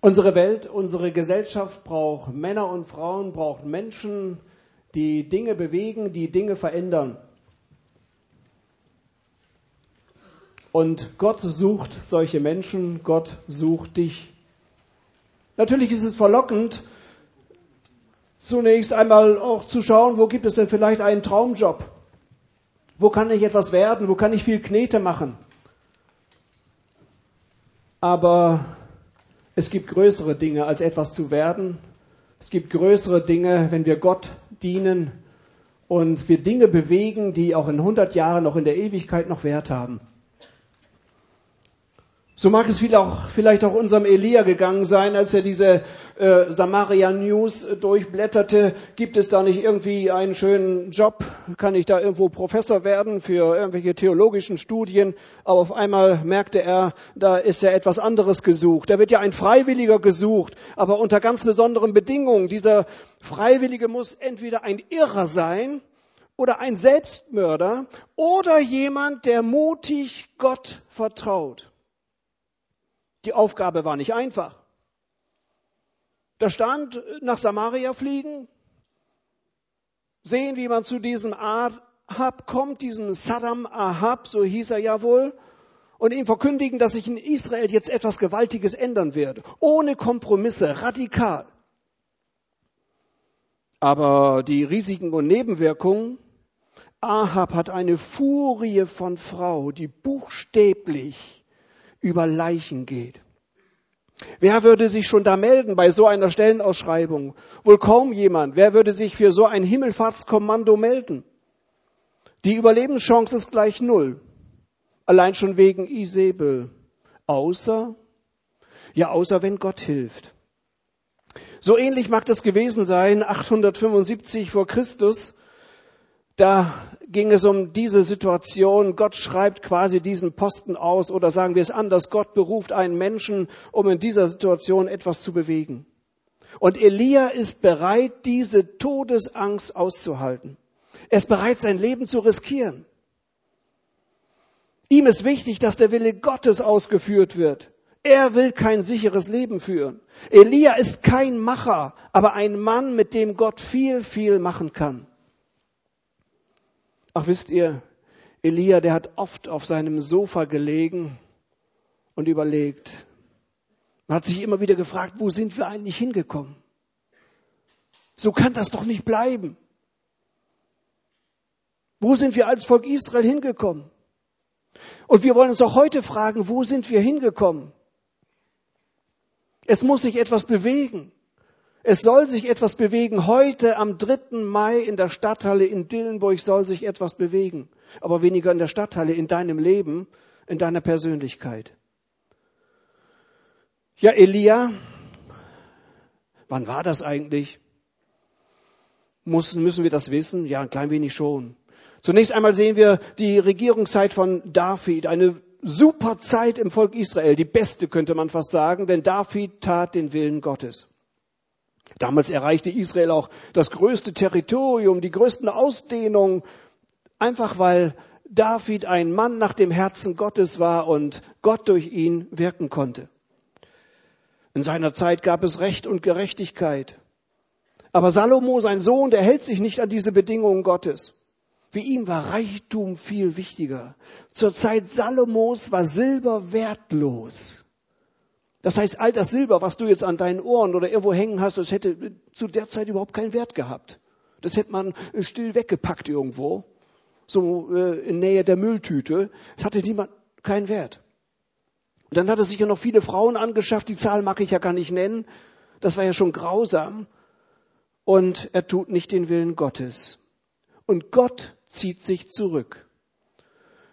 Unsere Welt, unsere Gesellschaft braucht Männer und Frauen, braucht Menschen, die Dinge bewegen, die Dinge verändern. Und Gott sucht solche Menschen, Gott sucht dich. Natürlich ist es verlockend, zunächst einmal auch zu schauen, wo gibt es denn vielleicht einen Traumjob? Wo kann ich etwas werden? Wo kann ich viel Knete machen? Aber es gibt größere Dinge, als etwas zu werden. Es gibt größere Dinge, wenn wir Gott dienen und wir Dinge bewegen, die auch in 100 Jahren, noch in der Ewigkeit noch Wert haben. So mag es vielleicht auch unserem Elia gegangen sein, als er diese äh, Samaria News äh, durchblätterte. Gibt es da nicht irgendwie einen schönen Job? Kann ich da irgendwo Professor werden für irgendwelche theologischen Studien? Aber auf einmal merkte er, da ist ja etwas anderes gesucht. Da wird ja ein Freiwilliger gesucht, aber unter ganz besonderen Bedingungen. Dieser Freiwillige muss entweder ein Irrer sein, oder ein Selbstmörder oder jemand, der mutig Gott vertraut. Die Aufgabe war nicht einfach. Da stand, nach Samaria fliegen, sehen, wie man zu diesem Ahab kommt, diesem Saddam Ahab, so hieß er ja wohl, und ihm verkündigen, dass sich in Israel jetzt etwas Gewaltiges ändern wird. Ohne Kompromisse, radikal. Aber die Risiken und Nebenwirkungen, Ahab hat eine Furie von Frau, die buchstäblich über Leichen geht. Wer würde sich schon da melden bei so einer Stellenausschreibung? Wohl kaum jemand. Wer würde sich für so ein Himmelfahrtskommando melden? Die Überlebenschance ist gleich null. Allein schon wegen Isabel. Außer, ja, außer wenn Gott hilft. So ähnlich mag das gewesen sein, 875 vor Christus, da ging es um diese Situation. Gott schreibt quasi diesen Posten aus oder sagen wir es anders. Gott beruft einen Menschen, um in dieser Situation etwas zu bewegen. Und Elia ist bereit, diese Todesangst auszuhalten. Er ist bereit, sein Leben zu riskieren. Ihm ist wichtig, dass der Wille Gottes ausgeführt wird. Er will kein sicheres Leben führen. Elia ist kein Macher, aber ein Mann, mit dem Gott viel, viel machen kann. Ach, wisst ihr, Elia, der hat oft auf seinem Sofa gelegen und überlegt. Man hat sich immer wieder gefragt, wo sind wir eigentlich hingekommen? So kann das doch nicht bleiben. Wo sind wir als Volk Israel hingekommen? Und wir wollen uns auch heute fragen, wo sind wir hingekommen? Es muss sich etwas bewegen. Es soll sich etwas bewegen. Heute am 3. Mai in der Stadthalle in Dillenburg soll sich etwas bewegen. Aber weniger in der Stadthalle, in deinem Leben, in deiner Persönlichkeit. Ja, Elia, wann war das eigentlich? Müssen, müssen wir das wissen? Ja, ein klein wenig schon. Zunächst einmal sehen wir die Regierungszeit von David, eine super Zeit im Volk Israel, die beste könnte man fast sagen, denn David tat den Willen Gottes. Damals erreichte Israel auch das größte Territorium, die größten Ausdehnungen, einfach weil David ein Mann nach dem Herzen Gottes war und Gott durch ihn wirken konnte. In seiner Zeit gab es Recht und Gerechtigkeit. Aber Salomo, sein Sohn, der hält sich nicht an diese Bedingungen Gottes. Für ihn war Reichtum viel wichtiger. Zur Zeit Salomos war Silber wertlos. Das heißt, all das Silber, was du jetzt an deinen Ohren oder irgendwo hängen hast, das hätte zu der Zeit überhaupt keinen Wert gehabt. Das hätte man still weggepackt irgendwo, so äh, in Nähe der Mülltüte. Das hatte niemand keinen Wert. Und dann hat er sich ja noch viele Frauen angeschafft, die Zahl mag ich ja gar nicht nennen. Das war ja schon grausam. Und er tut nicht den Willen Gottes. Und Gott zieht sich zurück.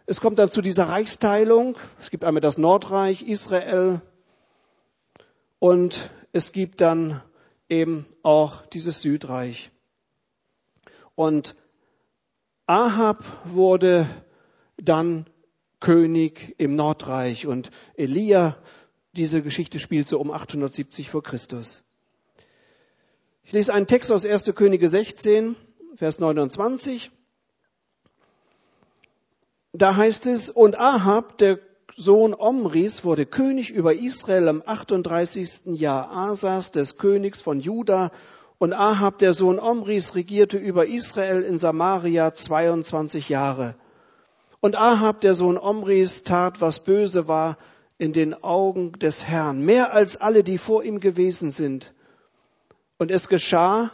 Es kommt dann zu dieser Reichsteilung. Es gibt einmal das Nordreich, Israel, und es gibt dann eben auch dieses Südreich. Und Ahab wurde dann König im Nordreich und Elia, diese Geschichte spielt so um 870 vor Christus. Ich lese einen Text aus 1. Könige 16, Vers 29. Da heißt es, und Ahab, der Sohn Omris wurde König über Israel im 38. Jahr Asas, des Königs von Juda, und Ahab, der Sohn Omris, regierte über Israel in Samaria 22 Jahre. Und Ahab, der Sohn Omris, tat, was böse war in den Augen des Herrn, mehr als alle, die vor ihm gewesen sind. Und es geschah,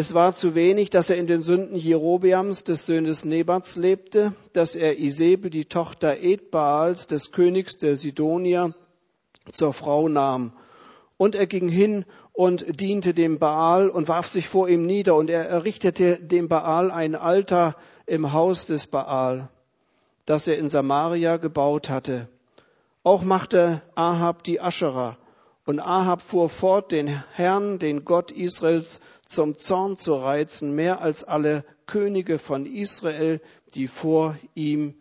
es war zu wenig, dass er in den Sünden Jerobeams des Sohnes Nebats lebte, dass er Isabel, die Tochter Edbaals, des Königs der Sidonier, zur Frau nahm. Und er ging hin und diente dem Baal und warf sich vor ihm nieder und er errichtete dem Baal ein Altar im Haus des Baal, das er in Samaria gebaut hatte. Auch machte Ahab die Aschera. Und Ahab fuhr fort, den Herrn, den Gott Israels, zum Zorn zu reizen, mehr als alle Könige von Israel, die vor ihm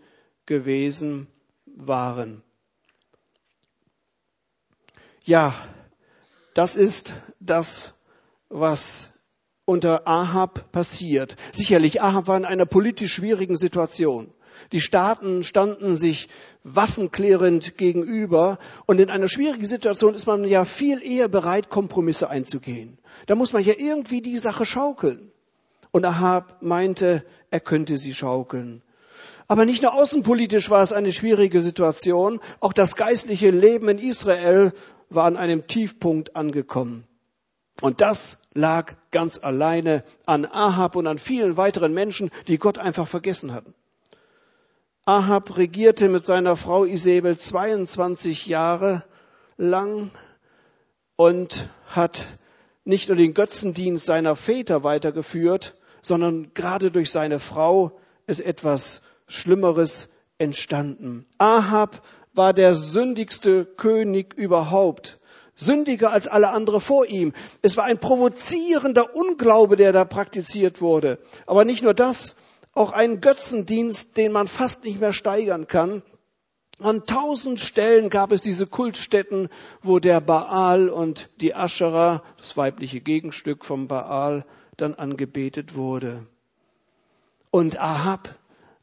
gewesen waren. Ja, das ist das, was unter Ahab passiert. Sicherlich, Ahab war in einer politisch schwierigen Situation. Die Staaten standen sich waffenklärend gegenüber. Und in einer schwierigen Situation ist man ja viel eher bereit, Kompromisse einzugehen. Da muss man ja irgendwie die Sache schaukeln. Und Ahab meinte, er könnte sie schaukeln. Aber nicht nur außenpolitisch war es eine schwierige Situation, auch das geistliche Leben in Israel war an einem Tiefpunkt angekommen. Und das lag ganz alleine an Ahab und an vielen weiteren Menschen, die Gott einfach vergessen hatten. Ahab regierte mit seiner Frau Isabel 22 Jahre lang und hat nicht nur den Götzendienst seiner Väter weitergeführt, sondern gerade durch seine Frau ist etwas Schlimmeres entstanden. Ahab war der sündigste König überhaupt, sündiger als alle andere vor ihm. Es war ein provozierender Unglaube, der da praktiziert wurde. Aber nicht nur das, auch einen Götzendienst, den man fast nicht mehr steigern kann. An tausend Stellen gab es diese Kultstätten, wo der Baal und die Aschera, das weibliche Gegenstück vom Baal, dann angebetet wurde. Und Ahab,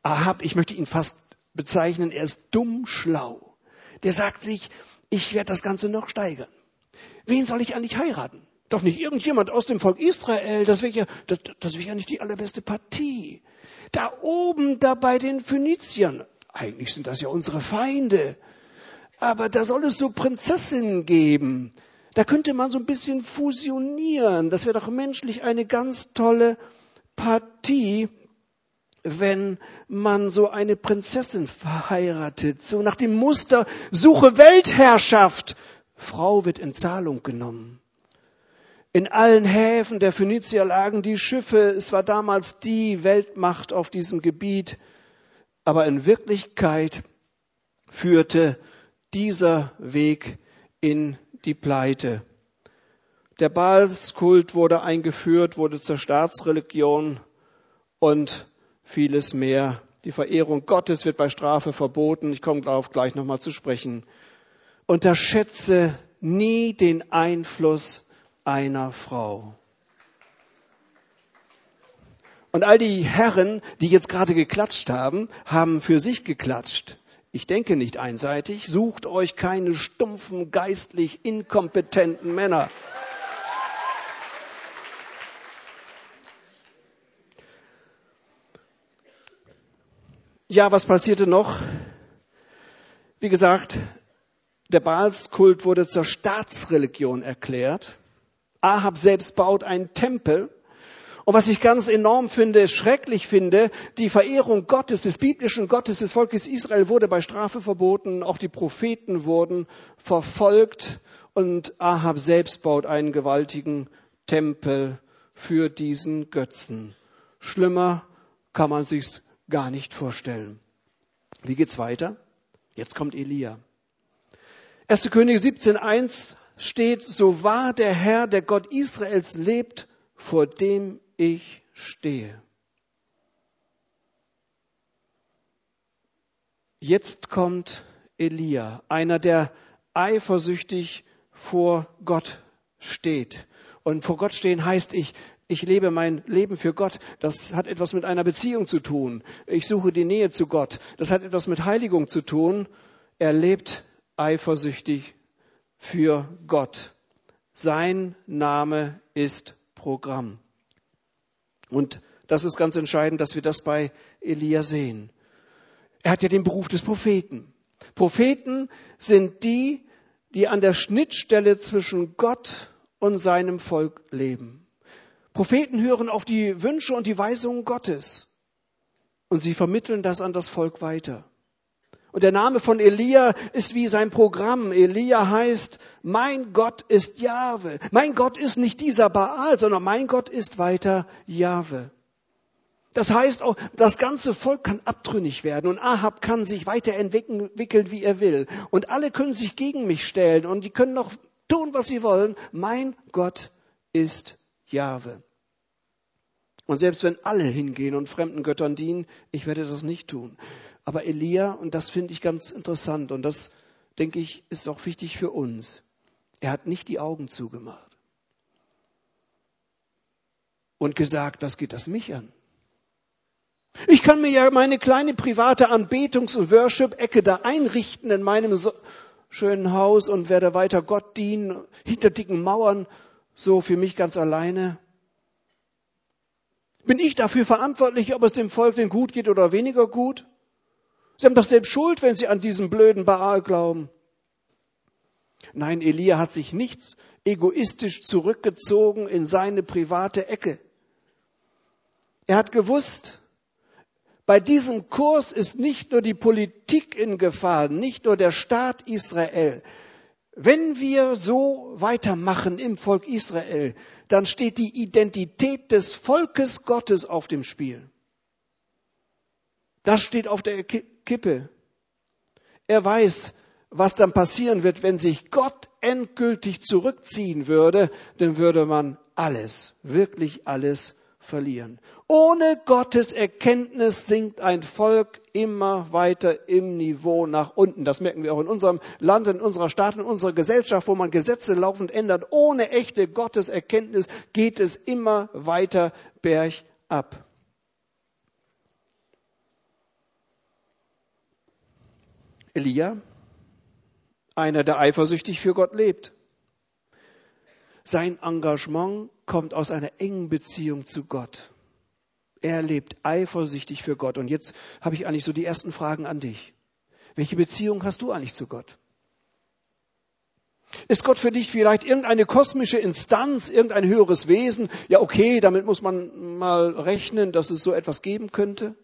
Ahab, ich möchte ihn fast bezeichnen, er ist dumm schlau. Der sagt sich, ich werde das Ganze noch steigern. Wen soll ich eigentlich heiraten? Doch nicht irgendjemand aus dem Volk Israel, das wäre ja, das, das wäre ja nicht die allerbeste Partie. Da oben, da bei den Phöniziern, eigentlich sind das ja unsere Feinde, aber da soll es so Prinzessinnen geben. Da könnte man so ein bisschen fusionieren. Das wäre doch menschlich eine ganz tolle Partie, wenn man so eine Prinzessin verheiratet. So nach dem Muster, suche Weltherrschaft. Frau wird in Zahlung genommen. In allen Häfen der Phönizier lagen die Schiffe. Es war damals die Weltmacht auf diesem Gebiet. Aber in Wirklichkeit führte dieser Weg in die Pleite. Der Baalskult wurde eingeführt, wurde zur Staatsreligion und vieles mehr. Die Verehrung Gottes wird bei Strafe verboten. Ich komme darauf gleich nochmal zu sprechen. Unterschätze nie den Einfluss einer Frau. Und all die Herren, die jetzt gerade geklatscht haben, haben für sich geklatscht. Ich denke nicht einseitig, sucht euch keine stumpfen, geistlich inkompetenten Männer. Ja, was passierte noch? Wie gesagt, der Baalskult wurde zur Staatsreligion erklärt. Ahab selbst baut einen Tempel. Und was ich ganz enorm finde, schrecklich finde, die Verehrung Gottes, des biblischen Gottes, des Volkes Israel wurde bei Strafe verboten. Auch die Propheten wurden verfolgt. Und Ahab selbst baut einen gewaltigen Tempel für diesen Götzen. Schlimmer kann man sich's gar nicht vorstellen. Wie geht's weiter? Jetzt kommt Elia. 1. Könige 17.1 steht, so wahr der Herr, der Gott Israels lebt, vor dem ich stehe. Jetzt kommt Elia, einer, der eifersüchtig vor Gott steht. Und vor Gott stehen heißt, ich, ich lebe mein Leben für Gott. Das hat etwas mit einer Beziehung zu tun. Ich suche die Nähe zu Gott. Das hat etwas mit Heiligung zu tun. Er lebt eifersüchtig für Gott. Sein Name ist Programm. Und das ist ganz entscheidend, dass wir das bei Elia sehen. Er hat ja den Beruf des Propheten. Propheten sind die, die an der Schnittstelle zwischen Gott und seinem Volk leben. Propheten hören auf die Wünsche und die Weisungen Gottes und sie vermitteln das an das Volk weiter. Und der Name von Elia ist wie sein Programm. Elia heißt, mein Gott ist Jahwe. Mein Gott ist nicht dieser Baal, sondern mein Gott ist weiter Jahwe. Das heißt auch, das ganze Volk kann abtrünnig werden und Ahab kann sich weiterentwickeln, wie er will. Und alle können sich gegen mich stellen und die können noch tun, was sie wollen. Mein Gott ist Jahwe. Und selbst wenn alle hingehen und fremden Göttern dienen, ich werde das nicht tun. Aber Elia, und das finde ich ganz interessant und das denke ich ist auch wichtig für uns, er hat nicht die Augen zugemacht und gesagt, was geht das mich an? Ich kann mir ja meine kleine private Anbetungs- und Worship-Ecke da einrichten in meinem so schönen Haus und werde weiter Gott dienen, hinter dicken Mauern, so für mich ganz alleine. Bin ich dafür verantwortlich, ob es dem Volk denn gut geht oder weniger gut? Sie haben doch selbst Schuld, wenn Sie an diesen blöden Baal glauben. Nein, Elia hat sich nicht egoistisch zurückgezogen in seine private Ecke. Er hat gewusst, bei diesem Kurs ist nicht nur die Politik in Gefahr, nicht nur der Staat Israel. Wenn wir so weitermachen im Volk Israel, dann steht die Identität des Volkes Gottes auf dem Spiel. Das steht auf der Kippe. Er weiß, was dann passieren wird, wenn sich Gott endgültig zurückziehen würde, dann würde man alles, wirklich alles verlieren. Ohne Gottes Erkenntnis sinkt ein Volk immer weiter im Niveau nach unten. Das merken wir auch in unserem Land, in unserer Stadt, in unserer Gesellschaft, wo man Gesetze laufend ändert. Ohne echte Gotteserkenntnis geht es immer weiter bergab. Elia, einer, der eifersüchtig für Gott lebt. Sein Engagement kommt aus einer engen Beziehung zu Gott. Er lebt eifersüchtig für Gott. Und jetzt habe ich eigentlich so die ersten Fragen an dich. Welche Beziehung hast du eigentlich zu Gott? Ist Gott für dich vielleicht irgendeine kosmische Instanz, irgendein höheres Wesen? Ja, okay, damit muss man mal rechnen, dass es so etwas geben könnte.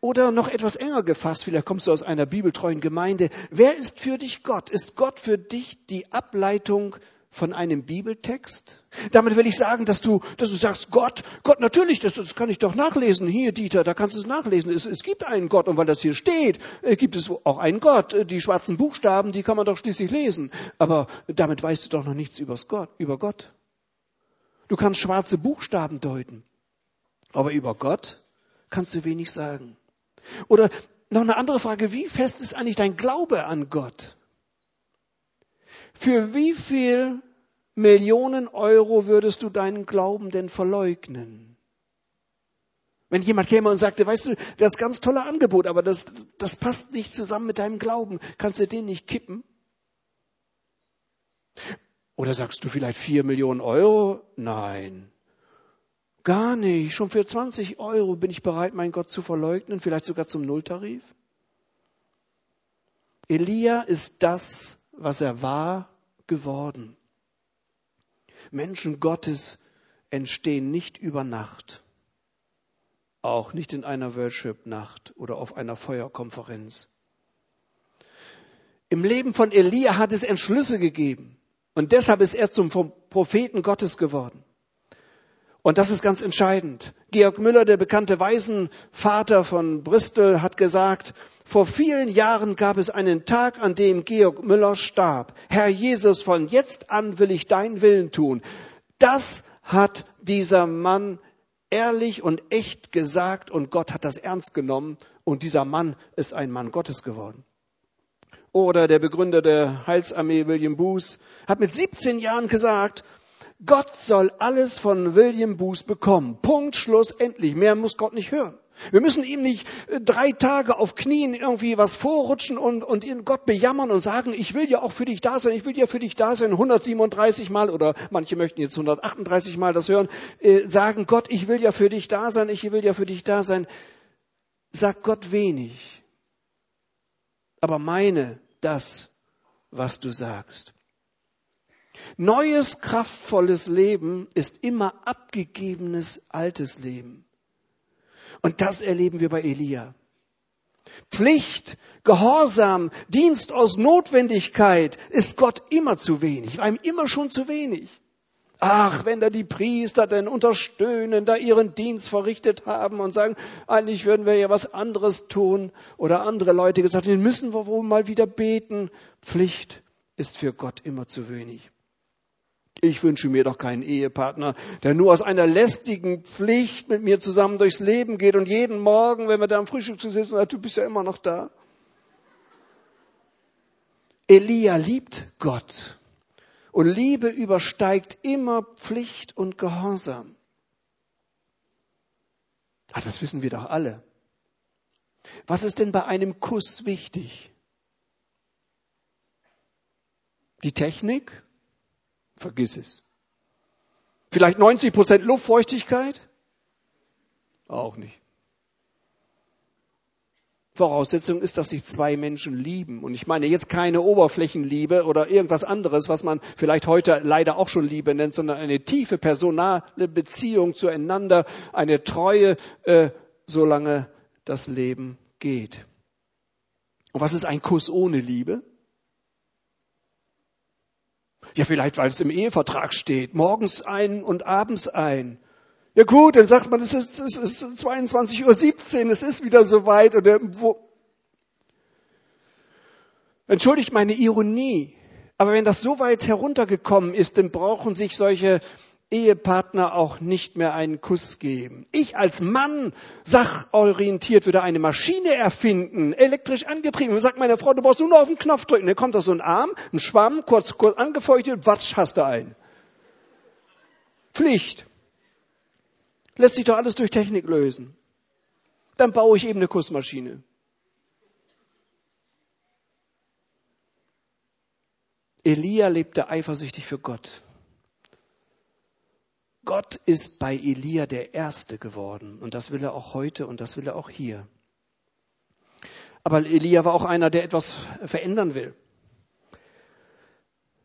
Oder noch etwas enger gefasst, vielleicht kommst du aus einer bibeltreuen Gemeinde. Wer ist für dich Gott? Ist Gott für dich die Ableitung von einem Bibeltext? Damit will ich sagen, dass du, dass du sagst, Gott, Gott, natürlich, das, das kann ich doch nachlesen. Hier, Dieter, da kannst du es nachlesen. Es, es gibt einen Gott und weil das hier steht, äh, gibt es auch einen Gott. Äh, die schwarzen Buchstaben, die kann man doch schließlich lesen. Aber damit weißt du doch noch nichts übers Gott, über Gott. Du kannst schwarze Buchstaben deuten. Aber über Gott kannst du wenig sagen. Oder noch eine andere Frage, wie fest ist eigentlich dein Glaube an Gott? Für wie viel Millionen Euro würdest du deinen Glauben denn verleugnen? Wenn jemand käme und sagte, weißt du, das ist ganz tolle Angebot, aber das, das passt nicht zusammen mit deinem Glauben, kannst du den nicht kippen? Oder sagst du vielleicht vier Millionen Euro? Nein. Gar nicht. Schon für 20 Euro bin ich bereit, meinen Gott zu verleugnen, vielleicht sogar zum Nulltarif. Elia ist das, was er war, geworden. Menschen Gottes entstehen nicht über Nacht, auch nicht in einer Worship-Nacht oder auf einer Feuerkonferenz. Im Leben von Elia hat es Entschlüsse gegeben und deshalb ist er zum Propheten Gottes geworden. Und das ist ganz entscheidend. Georg Müller, der bekannte Waisenvater von Bristol, hat gesagt, vor vielen Jahren gab es einen Tag, an dem Georg Müller starb. Herr Jesus, von jetzt an will ich deinen Willen tun. Das hat dieser Mann ehrlich und echt gesagt und Gott hat das ernst genommen und dieser Mann ist ein Mann Gottes geworden. Oder der Begründer der Heilsarmee William Booth hat mit 17 Jahren gesagt, Gott soll alles von William Booth bekommen. Punkt, Schluss, endlich. Mehr muss Gott nicht hören. Wir müssen ihm nicht äh, drei Tage auf Knien irgendwie was vorrutschen und, und ihn Gott bejammern und sagen, ich will ja auch für dich da sein, ich will ja für dich da sein, 137 Mal oder manche möchten jetzt 138 Mal das hören, äh, sagen, Gott, ich will ja für dich da sein, ich will ja für dich da sein. Sag Gott wenig, aber meine das, was du sagst. Neues, kraftvolles Leben ist immer abgegebenes altes Leben. Und das erleben wir bei Elia. Pflicht, Gehorsam, Dienst aus Notwendigkeit ist Gott immer zu wenig, ihm immer schon zu wenig. Ach, wenn da die Priester denn unterstöhnen, da ihren Dienst verrichtet haben und sagen, eigentlich würden wir ja was anderes tun. Oder andere Leute gesagt, den müssen wir wohl mal wieder beten. Pflicht ist für Gott immer zu wenig. Ich wünsche mir doch keinen Ehepartner, der nur aus einer lästigen Pflicht mit mir zusammen durchs Leben geht und jeden Morgen, wenn wir da am Frühstück zu sitzen, sagt, du bist ja immer noch da. Elia liebt Gott. Und Liebe übersteigt immer Pflicht und Gehorsam. Ach, das wissen wir doch alle. Was ist denn bei einem Kuss wichtig? Die Technik? Vergiss es. Vielleicht 90 Prozent Luftfeuchtigkeit? Auch nicht. Voraussetzung ist, dass sich zwei Menschen lieben. Und ich meine jetzt keine Oberflächenliebe oder irgendwas anderes, was man vielleicht heute leider auch schon Liebe nennt, sondern eine tiefe personale Beziehung zueinander, eine Treue, äh, solange das Leben geht. Und was ist ein Kuss ohne Liebe? Ja, vielleicht, weil es im Ehevertrag steht. Morgens ein und abends ein. Ja gut, dann sagt man, es ist, es ist 22.17 Uhr, es ist wieder soweit. Oder wo. Entschuldigt meine Ironie. Aber wenn das so weit heruntergekommen ist, dann brauchen sich solche Ehepartner auch nicht mehr einen Kuss geben. Ich als Mann, sachorientiert, würde eine Maschine erfinden, elektrisch angetrieben. Und sagt meine Frau, du brauchst nur noch auf den Knopf drücken. Dann kommt da so ein Arm, ein Schwamm, kurz, kurz angefeuchtet, watsch, hast du einen. Pflicht. Lässt sich doch alles durch Technik lösen. Dann baue ich eben eine Kussmaschine. Elia lebte eifersüchtig für Gott. Gott ist bei Elia der Erste geworden und das will er auch heute und das will er auch hier. Aber Elia war auch einer, der etwas verändern will.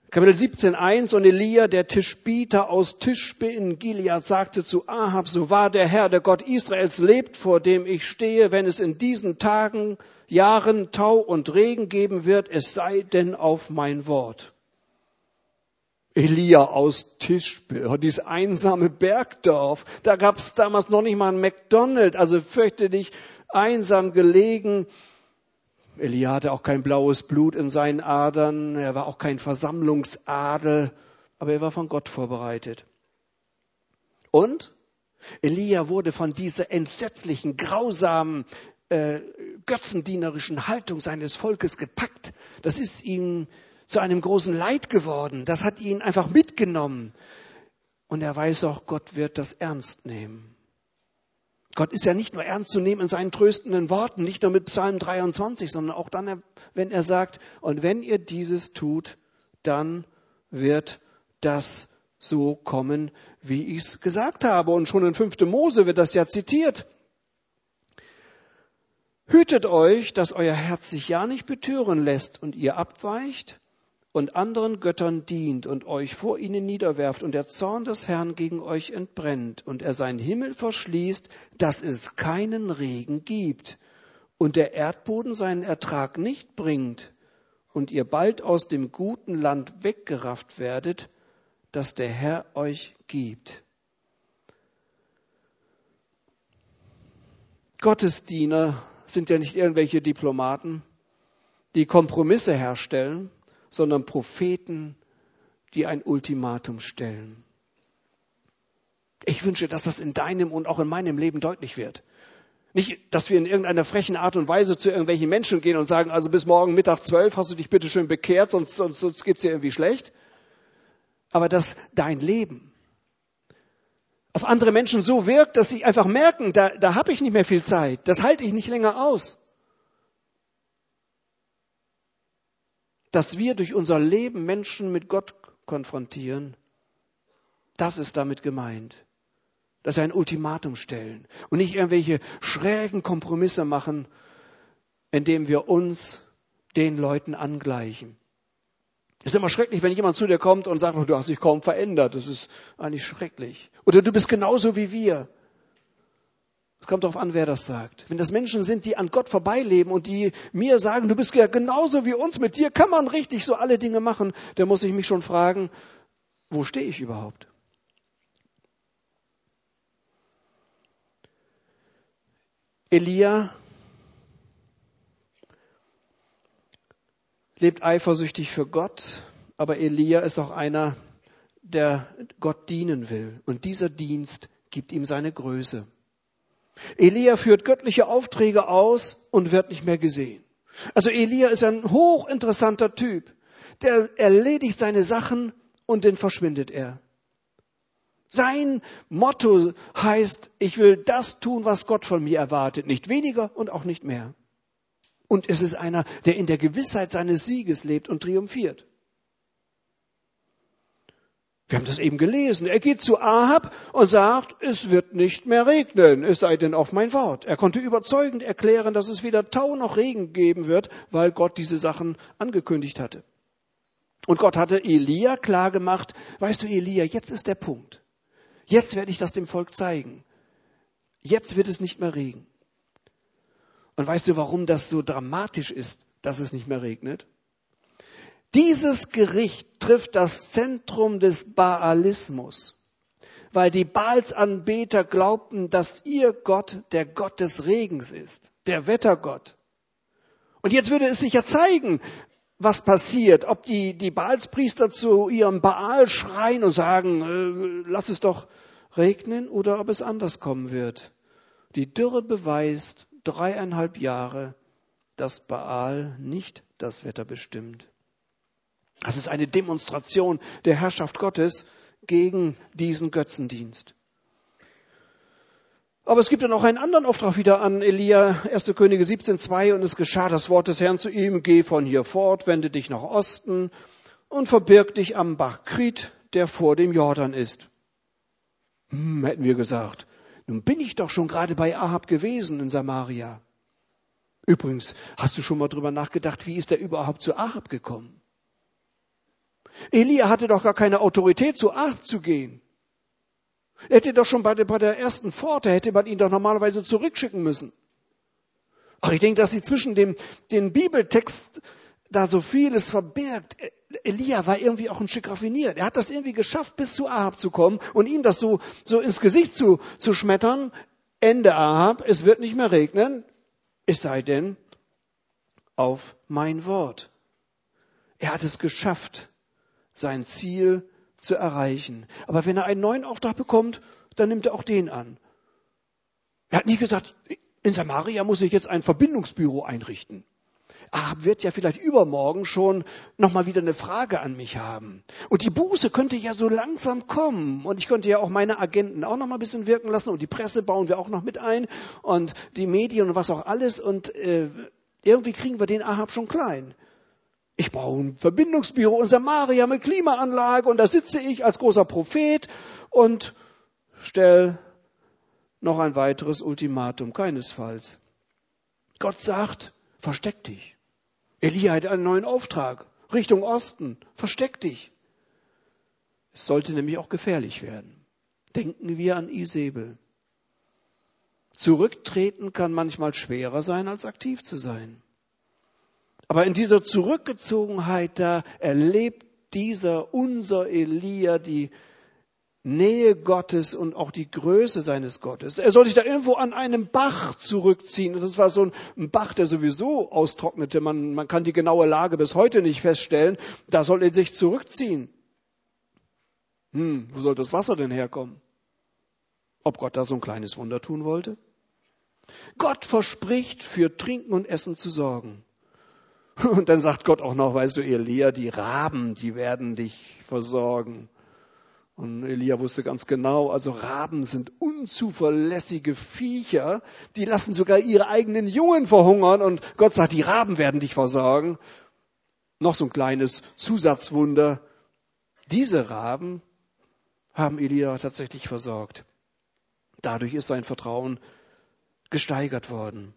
Kapitel 17.1 Und Elia, der Tischbieter aus Tischbe in Gilead, sagte zu Ahab, so wahr der Herr, der Gott Israels lebt, vor dem ich stehe, wenn es in diesen Tagen, Jahren Tau und Regen geben wird, es sei denn auf mein Wort. Elia aus Tischbe, dieses einsame Bergdorf. Da gab es damals noch nicht mal ein McDonald's, also fürchterlich einsam gelegen. Elia hatte auch kein blaues Blut in seinen Adern, er war auch kein Versammlungsadel, aber er war von Gott vorbereitet. Und Elia wurde von dieser entsetzlichen, grausamen, äh, götzendienerischen Haltung seines Volkes gepackt. Das ist ihm zu einem großen Leid geworden. Das hat ihn einfach mitgenommen. Und er weiß auch, Gott wird das ernst nehmen. Gott ist ja nicht nur ernst zu nehmen in seinen tröstenden Worten, nicht nur mit Psalm 23, sondern auch dann, wenn er sagt, und wenn ihr dieses tut, dann wird das so kommen, wie ich es gesagt habe. Und schon in 5. Mose wird das ja zitiert. Hütet euch, dass euer Herz sich ja nicht betören lässt und ihr abweicht und anderen Göttern dient und euch vor ihnen niederwerft und der Zorn des Herrn gegen euch entbrennt und er seinen Himmel verschließt, dass es keinen Regen gibt und der Erdboden seinen Ertrag nicht bringt und ihr bald aus dem guten Land weggerafft werdet, das der Herr euch gibt. Gottesdiener sind ja nicht irgendwelche Diplomaten, die Kompromisse herstellen, sondern Propheten, die ein Ultimatum stellen. Ich wünsche, dass das in deinem und auch in meinem Leben deutlich wird. Nicht, dass wir in irgendeiner frechen Art und Weise zu irgendwelchen Menschen gehen und sagen, also bis morgen Mittag zwölf hast du dich bitte schön bekehrt, sonst, sonst, sonst geht's dir irgendwie schlecht. Aber dass dein Leben auf andere Menschen so wirkt, dass sie einfach merken, da, da habe ich nicht mehr viel Zeit, das halte ich nicht länger aus. Dass wir durch unser Leben Menschen mit Gott konfrontieren, das ist damit gemeint. Dass wir ein Ultimatum stellen und nicht irgendwelche schrägen Kompromisse machen, indem wir uns den Leuten angleichen. Es ist immer schrecklich, wenn jemand zu dir kommt und sagt, du hast dich kaum verändert. Das ist eigentlich schrecklich. Oder du bist genauso wie wir. Es kommt darauf an, wer das sagt. Wenn das Menschen sind, die an Gott vorbeileben und die mir sagen, du bist ja genauso wie uns, mit dir kann man richtig so alle Dinge machen, dann muss ich mich schon fragen, wo stehe ich überhaupt? Elia lebt eifersüchtig für Gott, aber Elia ist auch einer, der Gott dienen will. Und dieser Dienst gibt ihm seine Größe. Elia führt göttliche Aufträge aus und wird nicht mehr gesehen. Also Elia ist ein hochinteressanter Typ. Der erledigt seine Sachen und dann verschwindet er. Sein Motto heißt, ich will das tun, was Gott von mir erwartet, nicht weniger und auch nicht mehr. Und es ist einer, der in der Gewissheit seines Sieges lebt und triumphiert. Wir haben das eben gelesen. Er geht zu Ahab und sagt, es wird nicht mehr regnen, es sei denn auf mein Wort. Er konnte überzeugend erklären, dass es weder Tau noch Regen geben wird, weil Gott diese Sachen angekündigt hatte. Und Gott hatte Elia klar gemacht, weißt du Elia, jetzt ist der Punkt. Jetzt werde ich das dem Volk zeigen. Jetzt wird es nicht mehr regnen. Und weißt du, warum das so dramatisch ist, dass es nicht mehr regnet? Dieses Gericht trifft das Zentrum des Baalismus, weil die Baalsanbeter glaubten, dass ihr Gott der Gott des Regens ist, der Wettergott. Und jetzt würde es sich ja zeigen, was passiert, ob die, die Baalspriester zu ihrem Baal schreien und sagen, äh, lass es doch regnen, oder ob es anders kommen wird. Die Dürre beweist dreieinhalb Jahre, dass Baal nicht das Wetter bestimmt. Das ist eine Demonstration der Herrschaft Gottes gegen diesen Götzendienst. Aber es gibt dann auch einen anderen Auftrag wieder an Elia, 1. Könige 17,2, und es geschah das Wort des Herrn zu ihm, geh von hier fort, wende dich nach Osten und verbirg dich am Bach Krit, der vor dem Jordan ist. Hm, hätten wir gesagt, nun bin ich doch schon gerade bei Ahab gewesen in Samaria. Übrigens, hast du schon mal drüber nachgedacht, wie ist er überhaupt zu Ahab gekommen? Elia hatte doch gar keine Autorität, zu Ahab zu gehen. Er hätte doch schon bei der, bei der ersten Pforte, hätte man ihn doch normalerweise zurückschicken müssen. Aber ich denke, dass sie zwischen dem, dem Bibeltext da so vieles verbirgt. Elia war irgendwie auch ein Stück raffiniert. Er hat das irgendwie geschafft, bis zu Ahab zu kommen und ihm das so, so ins Gesicht zu, zu schmettern. Ende Ahab, es wird nicht mehr regnen, es sei denn auf mein Wort. Er hat es geschafft, sein Ziel zu erreichen. Aber wenn er einen neuen Auftrag bekommt, dann nimmt er auch den an. Er hat nicht gesagt, in Samaria muss ich jetzt ein Verbindungsbüro einrichten. Ahab wird ja vielleicht übermorgen schon nochmal wieder eine Frage an mich haben. Und die Buße könnte ja so langsam kommen. Und ich könnte ja auch meine Agenten auch nochmal ein bisschen wirken lassen. Und die Presse bauen wir auch noch mit ein. Und die Medien und was auch alles. Und äh, irgendwie kriegen wir den Ahab schon klein. Ich baue ein Verbindungsbüro in Samaria mit Klimaanlage und da sitze ich als großer Prophet und stell noch ein weiteres Ultimatum. Keinesfalls. Gott sagt, versteck dich. Elia hat einen neuen Auftrag. Richtung Osten. Versteck dich. Es sollte nämlich auch gefährlich werden. Denken wir an Isabel. Zurücktreten kann manchmal schwerer sein, als aktiv zu sein. Aber in dieser Zurückgezogenheit, da erlebt dieser, unser Elia, die Nähe Gottes und auch die Größe seines Gottes. Er soll sich da irgendwo an einem Bach zurückziehen. Und das war so ein Bach, der sowieso austrocknete. Man, man kann die genaue Lage bis heute nicht feststellen. Da soll er sich zurückziehen. Hm, wo soll das Wasser denn herkommen? Ob Gott da so ein kleines Wunder tun wollte? Gott verspricht, für Trinken und Essen zu sorgen. Und dann sagt Gott auch noch, weißt du, Elia, die Raben, die werden dich versorgen. Und Elia wusste ganz genau, also Raben sind unzuverlässige Viecher, die lassen sogar ihre eigenen Jungen verhungern und Gott sagt, die Raben werden dich versorgen. Noch so ein kleines Zusatzwunder. Diese Raben haben Elia tatsächlich versorgt. Dadurch ist sein Vertrauen gesteigert worden.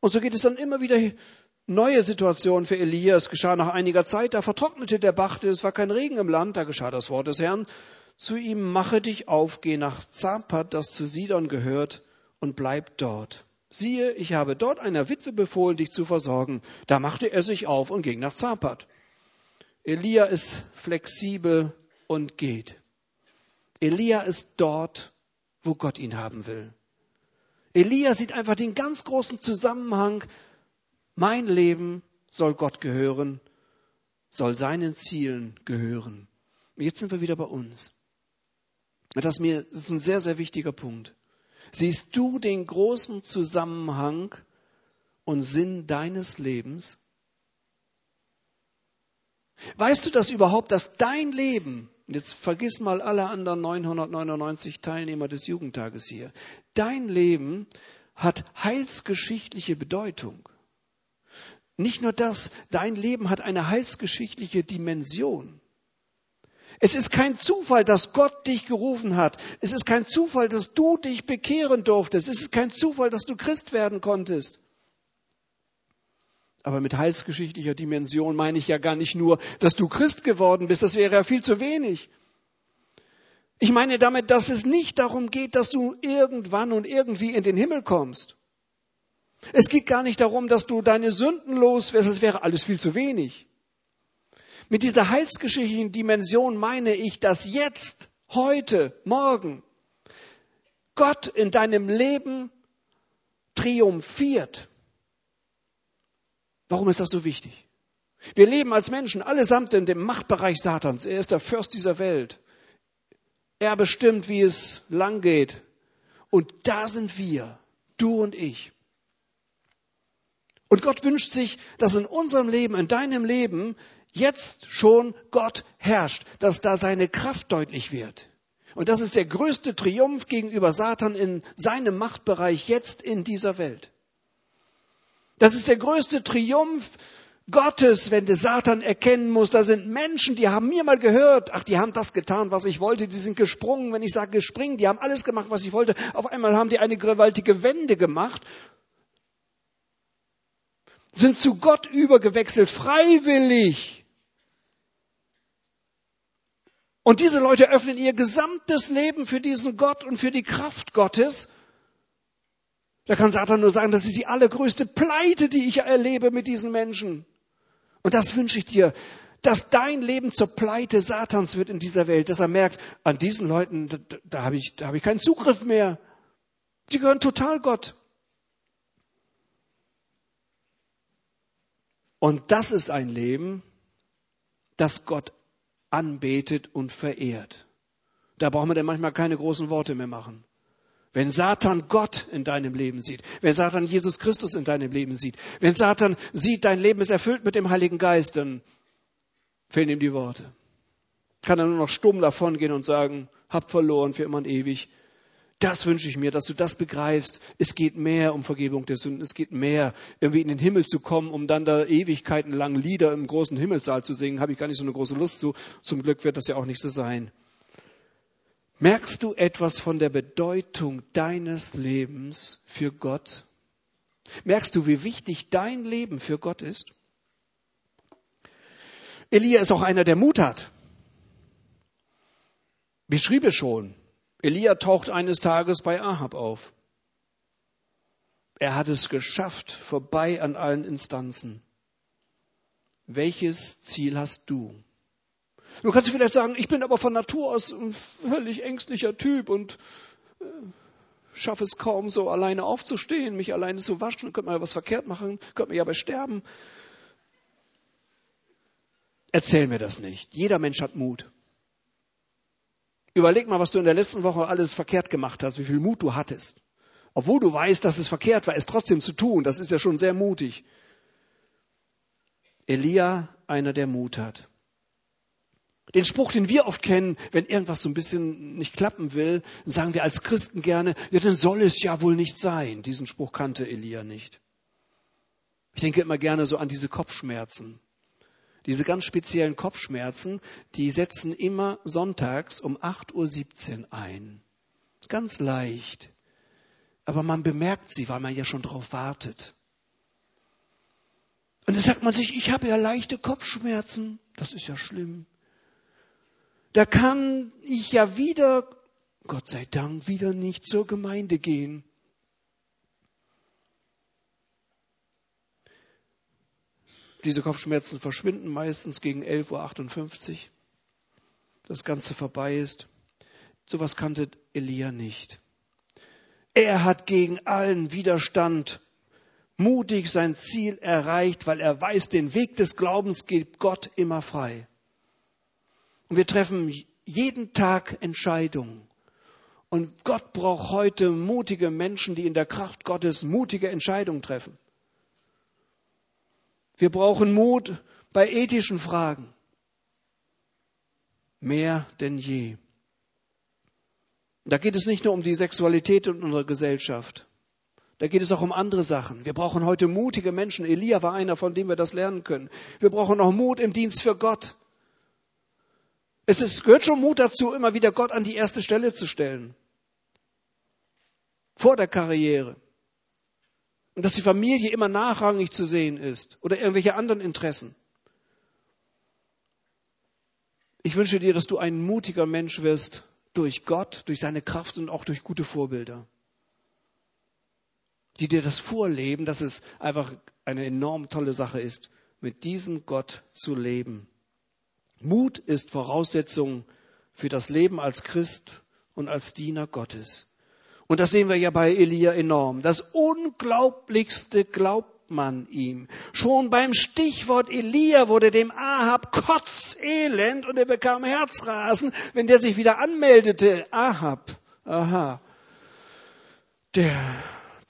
Und so geht es dann immer wieder neue Situationen für Elia. Es geschah nach einiger Zeit, da vertrocknete der Bach, es war kein Regen im Land, da geschah das Wort des Herrn. Zu ihm mache dich auf, geh nach Zapat, das zu Sidon gehört, und bleib dort. Siehe, ich habe dort einer Witwe befohlen, dich zu versorgen. Da machte er sich auf und ging nach Zapat. Elia ist flexibel und geht. Elia ist dort, wo Gott ihn haben will. Elia sieht einfach den ganz großen Zusammenhang. Mein Leben soll Gott gehören, soll seinen Zielen gehören. Jetzt sind wir wieder bei uns. Das ist ein sehr, sehr wichtiger Punkt. Siehst du den großen Zusammenhang und Sinn deines Lebens? Weißt du das überhaupt, dass dein Leben jetzt vergiss mal alle anderen 999 Teilnehmer des Jugendtages hier. Dein Leben hat heilsgeschichtliche Bedeutung. Nicht nur das, dein Leben hat eine heilsgeschichtliche Dimension. Es ist kein Zufall, dass Gott dich gerufen hat. Es ist kein Zufall, dass du dich bekehren durftest. Es ist kein Zufall, dass du Christ werden konntest. Aber mit heilsgeschichtlicher Dimension meine ich ja gar nicht nur, dass du Christ geworden bist, das wäre ja viel zu wenig. Ich meine damit, dass es nicht darum geht, dass du irgendwann und irgendwie in den Himmel kommst. Es geht gar nicht darum, dass du deine Sünden los wirst, es wäre alles viel zu wenig. Mit dieser heilsgeschichtlichen Dimension meine ich, dass jetzt, heute, morgen Gott in deinem Leben triumphiert Warum ist das so wichtig? Wir leben als Menschen allesamt in dem Machtbereich Satans. Er ist der Fürst dieser Welt. Er bestimmt, wie es lang geht. Und da sind wir, du und ich. Und Gott wünscht sich, dass in unserem Leben, in deinem Leben, jetzt schon Gott herrscht, dass da seine Kraft deutlich wird. Und das ist der größte Triumph gegenüber Satan in seinem Machtbereich jetzt in dieser Welt. Das ist der größte Triumph Gottes, wenn der Satan erkennen muss, da sind Menschen, die haben mir mal gehört, ach, die haben das getan, was ich wollte, die sind gesprungen, wenn ich sage gespringen, die haben alles gemacht, was ich wollte. Auf einmal haben die eine gewaltige Wende gemacht, sind zu Gott übergewechselt, freiwillig. Und diese Leute öffnen ihr gesamtes Leben für diesen Gott und für die Kraft Gottes. Da kann Satan nur sagen, das ist die allergrößte Pleite, die ich erlebe mit diesen Menschen. Und das wünsche ich dir, dass dein Leben zur Pleite Satans wird in dieser Welt, dass er merkt, an diesen Leuten, da, da habe ich, da habe ich keinen Zugriff mehr. Die gehören total Gott. Und das ist ein Leben, das Gott anbetet und verehrt. Da brauchen wir dann manchmal keine großen Worte mehr machen. Wenn Satan Gott in deinem Leben sieht, wenn Satan Jesus Christus in deinem Leben sieht, wenn Satan sieht, dein Leben ist erfüllt mit dem Heiligen Geist, dann fehlen ihm die Worte. Kann er nur noch stumm davongehen und sagen, hab verloren für immer und ewig. Das wünsche ich mir, dass du das begreifst. Es geht mehr um Vergebung der Sünden. Es geht mehr, irgendwie in den Himmel zu kommen, um dann da Ewigkeiten lang Lieder im großen Himmelssaal zu singen. Habe ich gar nicht so eine große Lust zu. Zum Glück wird das ja auch nicht so sein. Merkst du etwas von der Bedeutung deines Lebens für Gott? Merkst du, wie wichtig dein Leben für Gott ist? Elia ist auch einer, der Mut hat. Wie schrieb es schon? Elia taucht eines Tages bei Ahab auf. Er hat es geschafft, vorbei an allen Instanzen. Welches Ziel hast du? Du kannst vielleicht sagen, ich bin aber von Natur aus ein völlig ängstlicher Typ und äh, schaffe es kaum so alleine aufzustehen, mich alleine zu waschen, könnte man ja was verkehrt machen, könnte man ja aber sterben. Erzähl mir das nicht. Jeder Mensch hat Mut. Überleg mal, was du in der letzten Woche alles verkehrt gemacht hast, wie viel Mut du hattest. Obwohl du weißt, dass es verkehrt war, es trotzdem zu tun, das ist ja schon sehr mutig. Elia, einer, der Mut hat. Den Spruch, den wir oft kennen, wenn irgendwas so ein bisschen nicht klappen will, sagen wir als Christen gerne, ja, dann soll es ja wohl nicht sein. Diesen Spruch kannte Elia nicht. Ich denke immer gerne so an diese Kopfschmerzen. Diese ganz speziellen Kopfschmerzen, die setzen immer sonntags um 8.17 Uhr ein. Ganz leicht. Aber man bemerkt sie, weil man ja schon drauf wartet. Und dann sagt man sich, ich habe ja leichte Kopfschmerzen. Das ist ja schlimm. Da kann ich ja wieder, Gott sei Dank, wieder nicht zur Gemeinde gehen. Diese Kopfschmerzen verschwinden meistens gegen 11.58 Uhr. Das Ganze vorbei ist. Sowas kannte Elia nicht. Er hat gegen allen Widerstand mutig sein Ziel erreicht, weil er weiß, den Weg des Glaubens gibt Gott immer frei. Und wir treffen jeden Tag Entscheidungen. Und Gott braucht heute mutige Menschen, die in der Kraft Gottes mutige Entscheidungen treffen. Wir brauchen Mut bei ethischen Fragen. Mehr denn je. Da geht es nicht nur um die Sexualität in unserer Gesellschaft. Da geht es auch um andere Sachen. Wir brauchen heute mutige Menschen. Elia war einer, von dem wir das lernen können. Wir brauchen auch Mut im Dienst für Gott. Es ist, gehört schon Mut dazu, immer wieder Gott an die erste Stelle zu stellen. Vor der Karriere. Und dass die Familie immer nachrangig zu sehen ist oder irgendwelche anderen Interessen. Ich wünsche dir, dass du ein mutiger Mensch wirst durch Gott, durch seine Kraft und auch durch gute Vorbilder, die dir das vorleben, dass es einfach eine enorm tolle Sache ist, mit diesem Gott zu leben. Mut ist Voraussetzung für das Leben als Christ und als Diener Gottes. Und das sehen wir ja bei Elia enorm. Das Unglaublichste glaubt man ihm. Schon beim Stichwort Elia wurde dem Ahab kotzelend und er bekam Herzrasen, wenn der sich wieder anmeldete. Ahab, aha, der,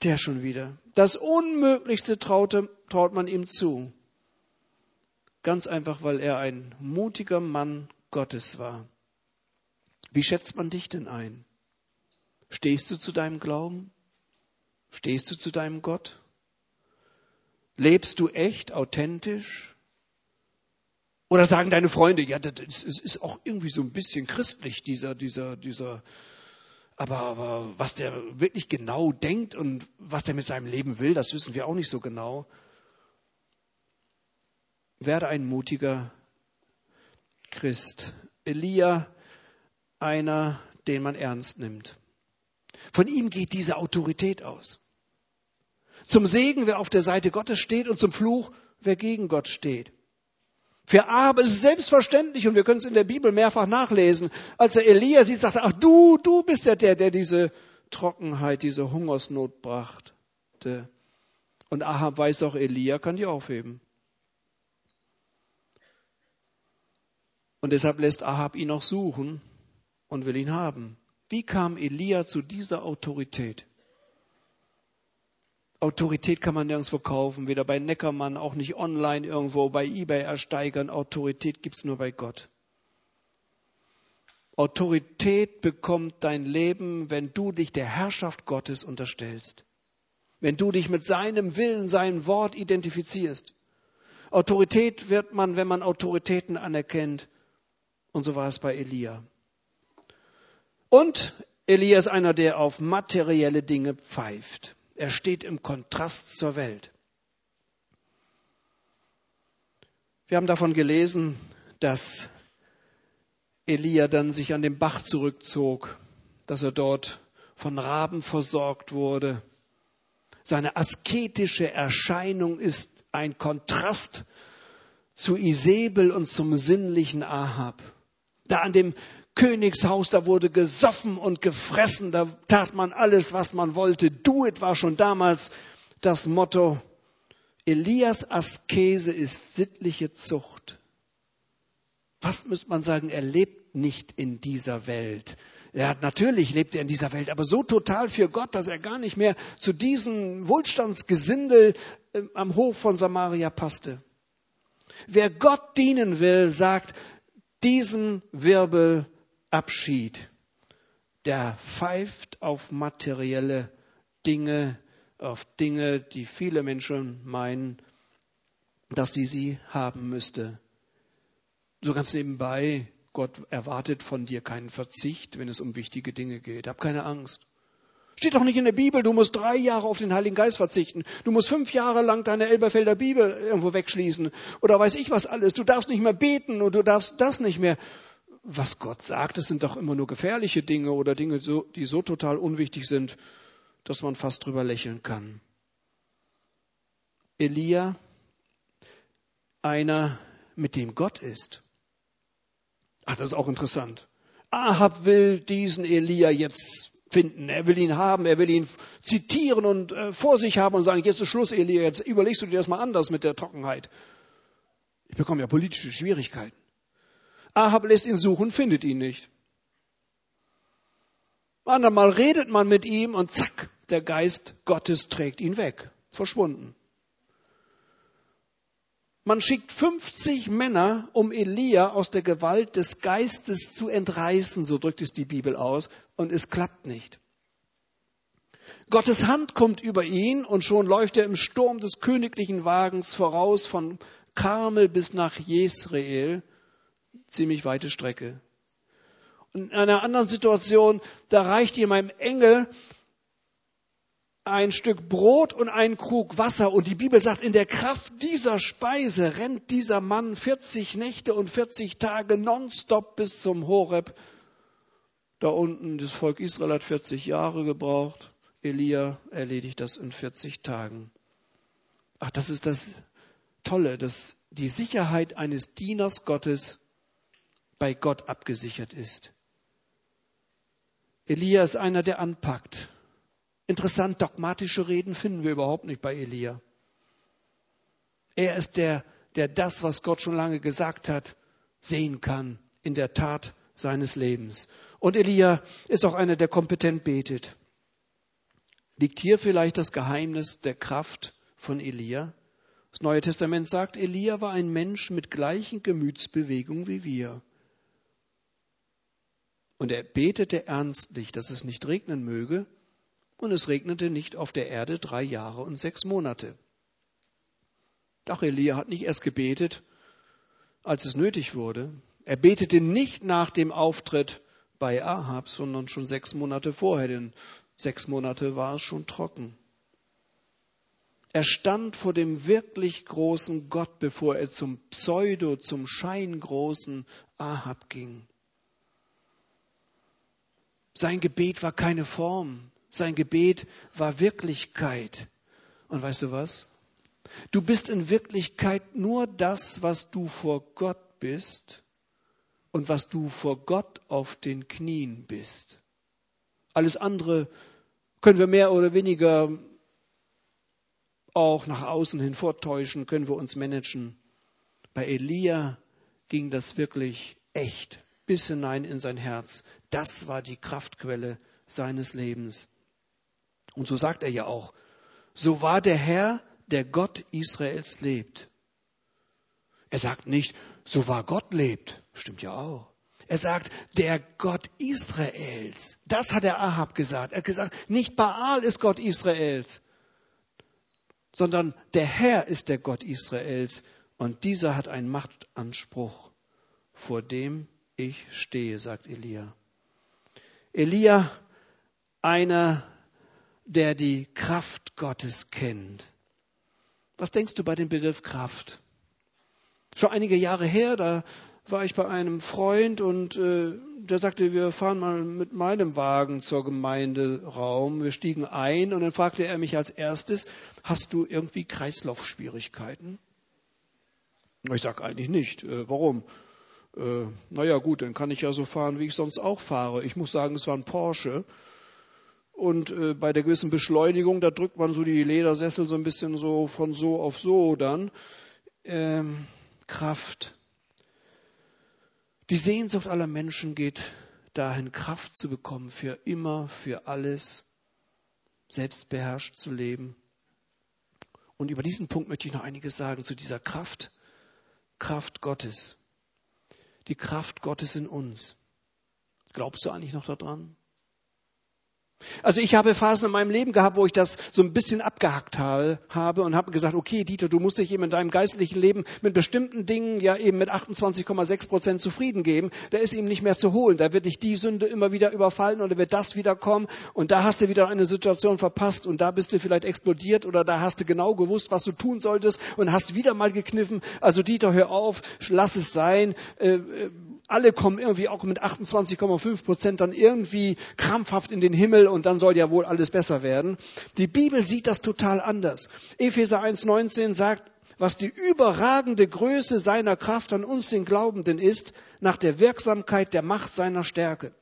der schon wieder. Das Unmöglichste traute, traut man ihm zu. Ganz einfach, weil er ein mutiger Mann Gottes war. Wie schätzt man dich denn ein? Stehst du zu deinem Glauben? Stehst du zu deinem Gott? Lebst du echt, authentisch? Oder sagen deine Freunde, ja, das ist auch irgendwie so ein bisschen christlich, dieser, dieser, dieser, aber, aber was der wirklich genau denkt und was der mit seinem Leben will, das wissen wir auch nicht so genau. Werde ein mutiger Christ. Elia, einer, den man ernst nimmt. Von ihm geht diese Autorität aus. Zum Segen, wer auf der Seite Gottes steht und zum Fluch, wer gegen Gott steht. Für Ahab ist es selbstverständlich, und wir können es in der Bibel mehrfach nachlesen, als er Elia sieht, sagt er, ach du, du bist ja der, der diese Trockenheit, diese Hungersnot brachte. Und Ahab weiß auch, Elia kann die aufheben. Und deshalb lässt Ahab ihn auch suchen und will ihn haben. Wie kam Elia zu dieser Autorität? Autorität kann man nirgends verkaufen, weder bei Neckermann, auch nicht online irgendwo bei eBay ersteigern. Autorität gibt's nur bei Gott. Autorität bekommt dein Leben, wenn du dich der Herrschaft Gottes unterstellst. Wenn du dich mit seinem Willen, seinem Wort identifizierst. Autorität wird man, wenn man Autoritäten anerkennt und so war es bei Elia. Und Elia ist einer, der auf materielle Dinge pfeift. Er steht im Kontrast zur Welt. Wir haben davon gelesen, dass Elia dann sich an den Bach zurückzog, dass er dort von Raben versorgt wurde. Seine asketische Erscheinung ist ein Kontrast zu Isabel und zum sinnlichen Ahab. Da an dem Königshaus, da wurde gesoffen und gefressen, da tat man alles, was man wollte. Do it war schon damals das Motto. Elias Askese ist sittliche Zucht. Was müsste man sagen? Er lebt nicht in dieser Welt. Er hat natürlich lebt er in dieser Welt, aber so total für Gott, dass er gar nicht mehr zu diesem Wohlstandsgesindel äh, am Hof von Samaria passte. Wer Gott dienen will, sagt, diesen Wirbelabschied, der pfeift auf materielle Dinge, auf Dinge, die viele Menschen meinen, dass sie sie haben müsste. So ganz nebenbei, Gott erwartet von dir keinen Verzicht, wenn es um wichtige Dinge geht. Hab keine Angst. Steht doch nicht in der Bibel, du musst drei Jahre auf den Heiligen Geist verzichten. Du musst fünf Jahre lang deine Elberfelder Bibel irgendwo wegschließen. Oder weiß ich was alles. Du darfst nicht mehr beten und du darfst das nicht mehr. Was Gott sagt, das sind doch immer nur gefährliche Dinge oder Dinge, die so total unwichtig sind, dass man fast drüber lächeln kann. Elia, einer, mit dem Gott ist. Ach, das ist auch interessant. Ahab will diesen Elia jetzt finden. Er will ihn haben, er will ihn zitieren und äh, vor sich haben und sagen, jetzt ist Schluss, Elia, jetzt überlegst du dir das mal anders mit der Trockenheit. Ich bekomme ja politische Schwierigkeiten. Ahab lässt ihn suchen, findet ihn nicht. Andermal redet man mit ihm und zack, der Geist Gottes trägt ihn weg. Verschwunden. Man schickt 50 Männer, um Elia aus der Gewalt des Geistes zu entreißen, so drückt es die Bibel aus, und es klappt nicht. Gottes Hand kommt über ihn und schon läuft er im Sturm des königlichen Wagens voraus von Karmel bis nach Jesrael, ziemlich weite Strecke. Und in einer anderen Situation, da reicht ihm ein Engel ein Stück Brot und einen Krug Wasser. Und die Bibel sagt, in der Kraft dieser Speise rennt dieser Mann 40 Nächte und 40 Tage nonstop bis zum Horeb. Da unten, das Volk Israel hat 40 Jahre gebraucht. Elia erledigt das in 40 Tagen. Ach, das ist das Tolle, dass die Sicherheit eines Dieners Gottes bei Gott abgesichert ist. Elia ist einer, der anpackt. Interessant, dogmatische Reden finden wir überhaupt nicht bei Elia. Er ist der, der das, was Gott schon lange gesagt hat, sehen kann in der Tat seines Lebens. Und Elia ist auch einer, der kompetent betet. Liegt hier vielleicht das Geheimnis der Kraft von Elia? Das Neue Testament sagt, Elia war ein Mensch mit gleichen Gemütsbewegungen wie wir. Und er betete ernstlich, dass es nicht regnen möge, und es regnete nicht auf der Erde drei Jahre und sechs Monate. Doch Elia hat nicht erst gebetet, als es nötig wurde. Er betete nicht nach dem Auftritt bei Ahab, sondern schon sechs Monate vorher, denn sechs Monate war es schon trocken. Er stand vor dem wirklich großen Gott, bevor er zum Pseudo, zum scheingroßen Ahab ging. Sein Gebet war keine Form, sein Gebet war Wirklichkeit. Und weißt du was? Du bist in Wirklichkeit nur das, was du vor Gott bist und was du vor Gott auf den Knien bist. Alles andere können wir mehr oder weniger auch nach außen hin vortäuschen, können wir uns managen. Bei Elia ging das wirklich echt bis hinein in sein Herz. Das war die Kraftquelle seines Lebens. Und so sagt er ja auch, so war der Herr, der Gott Israels lebt. Er sagt nicht, so war Gott lebt. Stimmt ja auch. Er sagt, der Gott Israels. Das hat der Ahab gesagt. Er hat gesagt, nicht Baal ist Gott Israels, sondern der Herr ist der Gott Israels. Und dieser hat einen Machtanspruch, vor dem ich stehe, sagt Elia. Elia, einer der die Kraft Gottes kennt. Was denkst du bei dem Begriff Kraft? Schon einige Jahre her, da war ich bei einem Freund und äh, der sagte, wir fahren mal mit meinem Wagen zur Gemeinderaum. Wir stiegen ein und dann fragte er mich als erstes, hast du irgendwie Kreislaufschwierigkeiten? Ich sage eigentlich nicht. Äh, warum? Äh, naja gut, dann kann ich ja so fahren, wie ich sonst auch fahre. Ich muss sagen, es war ein Porsche und äh, bei der gewissen Beschleunigung, da drückt man so die Ledersessel so ein bisschen so von so auf so dann. Ähm, Kraft. Die Sehnsucht aller Menschen geht dahin, Kraft zu bekommen für immer, für alles, selbstbeherrscht zu leben. Und über diesen Punkt möchte ich noch einiges sagen zu dieser Kraft, Kraft Gottes. Die Kraft Gottes in uns. Glaubst du eigentlich noch daran? Also ich habe Phasen in meinem Leben gehabt, wo ich das so ein bisschen abgehackt habe und habe gesagt, okay, Dieter, du musst dich eben in deinem geistlichen Leben mit bestimmten Dingen ja eben mit 28,6 Prozent zufrieden geben. Da ist ihm nicht mehr zu holen. Da wird dich die Sünde immer wieder überfallen oder wird das wieder kommen und da hast du wieder eine Situation verpasst und da bist du vielleicht explodiert oder da hast du genau gewusst, was du tun solltest und hast wieder mal gekniffen. Also Dieter, hör auf, lass es sein. Äh, äh alle kommen irgendwie auch mit 28,5 Prozent dann irgendwie krampfhaft in den Himmel und dann soll ja wohl alles besser werden. Die Bibel sieht das total anders. Epheser 1,19 sagt, was die überragende Größe seiner Kraft an uns, den Glaubenden, ist, nach der Wirksamkeit der Macht seiner Stärke.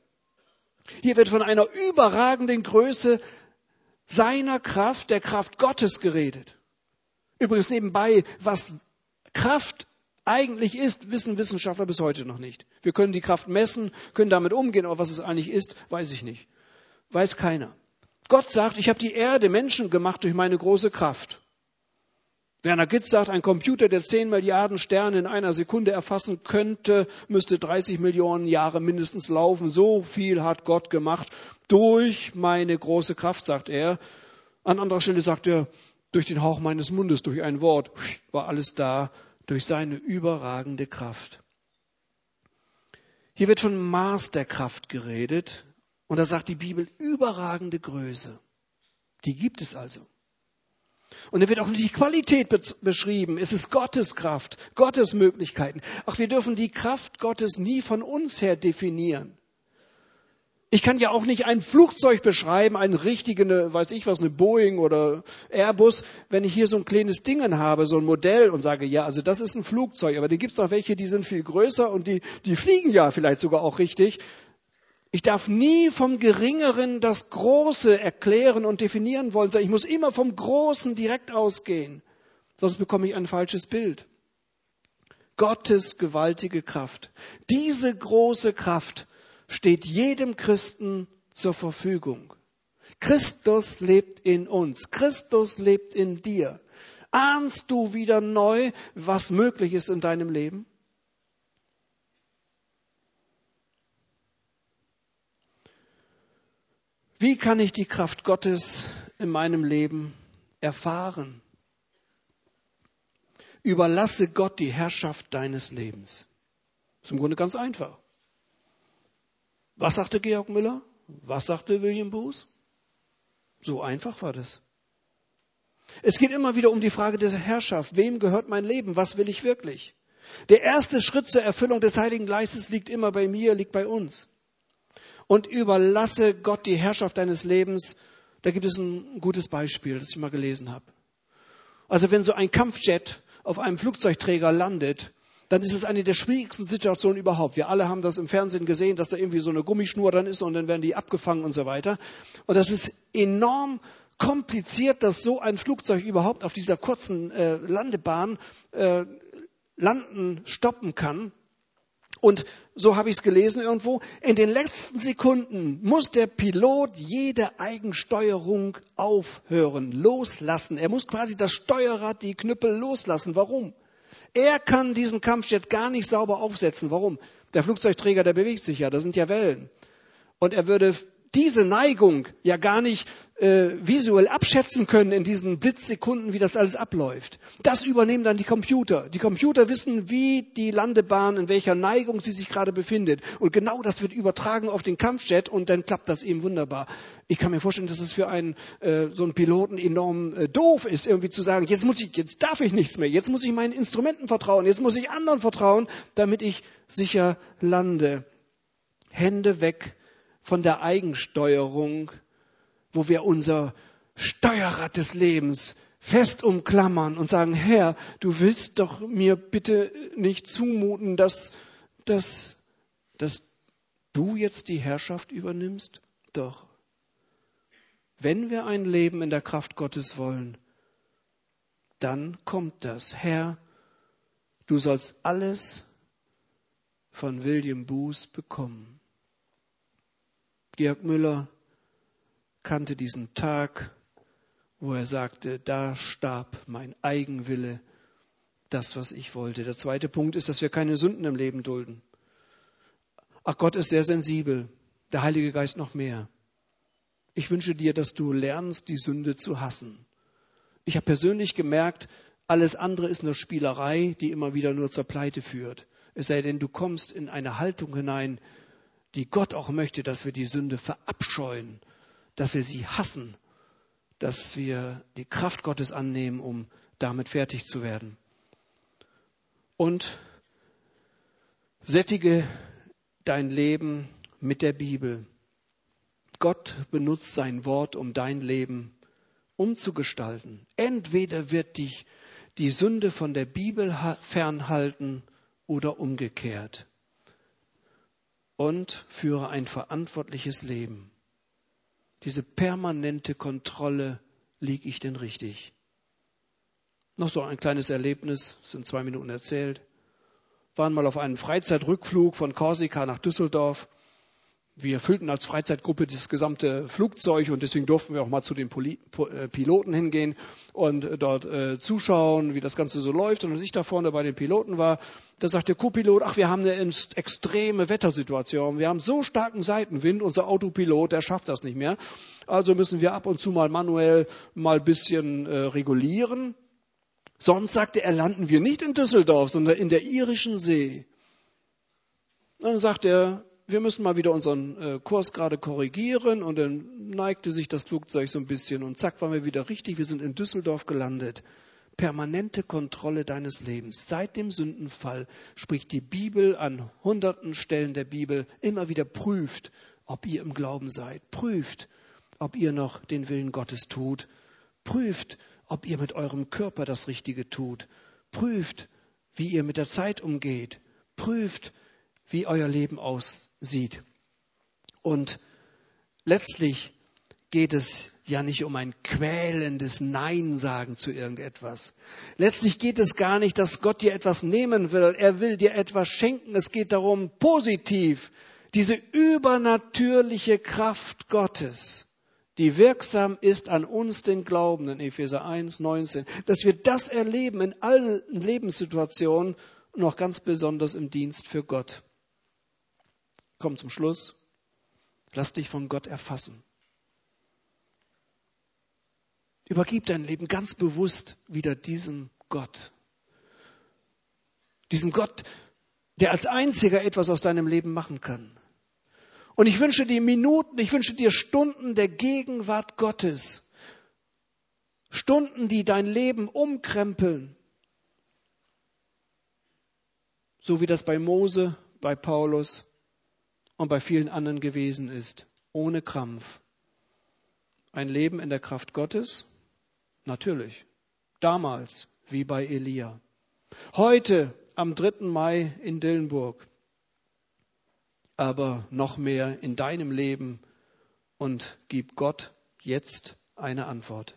Hier wird von einer überragenden Größe seiner Kraft, der Kraft Gottes geredet. Übrigens nebenbei, was Kraft eigentlich ist, wissen Wissenschaftler bis heute noch nicht. Wir können die Kraft messen, können damit umgehen, aber was es eigentlich ist, weiß ich nicht. Weiß keiner. Gott sagt, ich habe die Erde Menschen gemacht durch meine große Kraft. Werner Gitz sagt, ein Computer, der 10 Milliarden Sterne in einer Sekunde erfassen könnte, müsste 30 Millionen Jahre mindestens laufen. So viel hat Gott gemacht durch meine große Kraft, sagt er. An anderer Stelle sagt er, durch den Hauch meines Mundes, durch ein Wort, war alles da, durch seine überragende Kraft. Hier wird von Maß der Kraft geredet und da sagt die Bibel überragende Größe. Die gibt es also. Und da wird auch die Qualität beschrieben. Es ist Gottes Kraft, Gottes Möglichkeiten. Auch wir dürfen die Kraft Gottes nie von uns her definieren. Ich kann ja auch nicht ein Flugzeug beschreiben, ein richtige, weiß ich was, eine Boeing oder Airbus, wenn ich hier so ein kleines Dingen habe, so ein Modell und sage, ja, also das ist ein Flugzeug, aber da gibt es auch welche, die sind viel größer und die, die fliegen ja vielleicht sogar auch richtig. Ich darf nie vom Geringeren das Große erklären und definieren wollen, sondern ich muss immer vom Großen direkt ausgehen. Sonst bekomme ich ein falsches Bild. Gottes gewaltige Kraft. Diese große Kraft steht jedem Christen zur Verfügung. Christus lebt in uns. Christus lebt in dir. Ahnst du wieder neu, was möglich ist in deinem Leben? Wie kann ich die Kraft Gottes in meinem Leben erfahren? Überlasse Gott die Herrschaft deines Lebens. Ist im Grunde ganz einfach. Was sagte Georg Müller? Was sagte William Booth? So einfach war das. Es geht immer wieder um die Frage der Herrschaft. Wem gehört mein Leben? Was will ich wirklich? Der erste Schritt zur Erfüllung des Heiligen Geistes liegt immer bei mir, liegt bei uns. Und überlasse Gott die Herrschaft deines Lebens. Da gibt es ein gutes Beispiel, das ich mal gelesen habe. Also wenn so ein Kampfjet auf einem Flugzeugträger landet, dann ist es eine der schwierigsten Situationen überhaupt. Wir alle haben das im Fernsehen gesehen, dass da irgendwie so eine Gummischnur dann ist und dann werden die abgefangen und so weiter. Und das ist enorm kompliziert, dass so ein Flugzeug überhaupt auf dieser kurzen äh, Landebahn äh, landen, stoppen kann. Und so habe ich es gelesen irgendwo, in den letzten Sekunden muss der Pilot jede Eigensteuerung aufhören, loslassen. Er muss quasi das Steuerrad, die Knüppel loslassen. Warum? Er kann diesen Kampfjet gar nicht sauber aufsetzen. Warum? Der Flugzeugträger, der bewegt sich ja, da sind ja Wellen. Und er würde diese Neigung ja gar nicht äh, visuell abschätzen können in diesen Blitzsekunden, wie das alles abläuft. Das übernehmen dann die Computer. Die Computer wissen, wie die Landebahn, in welcher Neigung sie sich gerade befindet. Und genau das wird übertragen auf den Kampfjet und dann klappt das eben wunderbar. Ich kann mir vorstellen, dass es für einen äh, so einen Piloten enorm äh, doof ist, irgendwie zu sagen, jetzt muss ich, jetzt darf ich nichts mehr, jetzt muss ich meinen Instrumenten vertrauen, jetzt muss ich anderen vertrauen, damit ich sicher lande. Hände weg von der Eigensteuerung, wo wir unser Steuerrad des Lebens fest umklammern und sagen, Herr, du willst doch mir bitte nicht zumuten, dass, dass, dass du jetzt die Herrschaft übernimmst? Doch. Wenn wir ein Leben in der Kraft Gottes wollen, dann kommt das. Herr, du sollst alles von William Booth bekommen. Georg Müller kannte diesen Tag, wo er sagte, da starb mein Eigenwille, das, was ich wollte. Der zweite Punkt ist, dass wir keine Sünden im Leben dulden. Ach, Gott ist sehr sensibel, der Heilige Geist noch mehr. Ich wünsche dir, dass du lernst, die Sünde zu hassen. Ich habe persönlich gemerkt, alles andere ist nur Spielerei, die immer wieder nur zur Pleite führt. Es sei denn, du kommst in eine Haltung hinein, die Gott auch möchte, dass wir die Sünde verabscheuen, dass wir sie hassen, dass wir die Kraft Gottes annehmen, um damit fertig zu werden. Und sättige dein Leben mit der Bibel. Gott benutzt sein Wort, um dein Leben umzugestalten. Entweder wird dich die Sünde von der Bibel fernhalten oder umgekehrt. Und führe ein verantwortliches Leben. Diese permanente Kontrolle, liege ich denn richtig? Noch so ein kleines Erlebnis, sind zwei Minuten erzählt. Waren mal auf einem Freizeitrückflug von Korsika nach Düsseldorf. Wir füllten als Freizeitgruppe das gesamte Flugzeug und deswegen durften wir auch mal zu den äh, Piloten hingehen und dort äh, zuschauen, wie das Ganze so läuft. Und als ich da vorne bei den Piloten war, da sagt der Co-Pilot, ach, wir haben eine extreme Wettersituation. Wir haben so starken Seitenwind, unser Autopilot, der schafft das nicht mehr. Also müssen wir ab und zu mal manuell mal ein bisschen äh, regulieren. Sonst sagte er, landen wir nicht in Düsseldorf, sondern in der irischen See. Dann sagt er, wir müssen mal wieder unseren äh, Kurs gerade korrigieren und dann neigte sich das Flugzeug so ein bisschen und zack waren wir wieder richtig, wir sind in Düsseldorf gelandet. Permanente Kontrolle deines Lebens. Seit dem Sündenfall spricht die Bibel an hunderten Stellen der Bibel immer wieder prüft, ob ihr im Glauben seid. Prüft, ob ihr noch den Willen Gottes tut. Prüft, ob ihr mit eurem Körper das Richtige tut. Prüft, wie ihr mit der Zeit umgeht. Prüft, wie euer Leben aussieht. Und letztlich geht es ja nicht um ein quälendes Nein sagen zu irgendetwas. Letztlich geht es gar nicht, dass Gott dir etwas nehmen will. Er will dir etwas schenken. Es geht darum, positiv diese übernatürliche Kraft Gottes, die wirksam ist an uns, den Glaubenden, Epheser 1, 19, dass wir das erleben in allen Lebenssituationen und auch ganz besonders im Dienst für Gott. Komm zum Schluss. Lass dich von Gott erfassen. Übergib dein Leben ganz bewusst wieder diesem Gott. Diesem Gott, der als einziger etwas aus deinem Leben machen kann. Und ich wünsche dir Minuten, ich wünsche dir Stunden der Gegenwart Gottes. Stunden, die dein Leben umkrempeln. So wie das bei Mose, bei Paulus, und bei vielen anderen gewesen ist, ohne Krampf. Ein Leben in der Kraft Gottes? Natürlich. Damals, wie bei Elia. Heute, am 3. Mai in Dillenburg. Aber noch mehr in deinem Leben und gib Gott jetzt eine Antwort.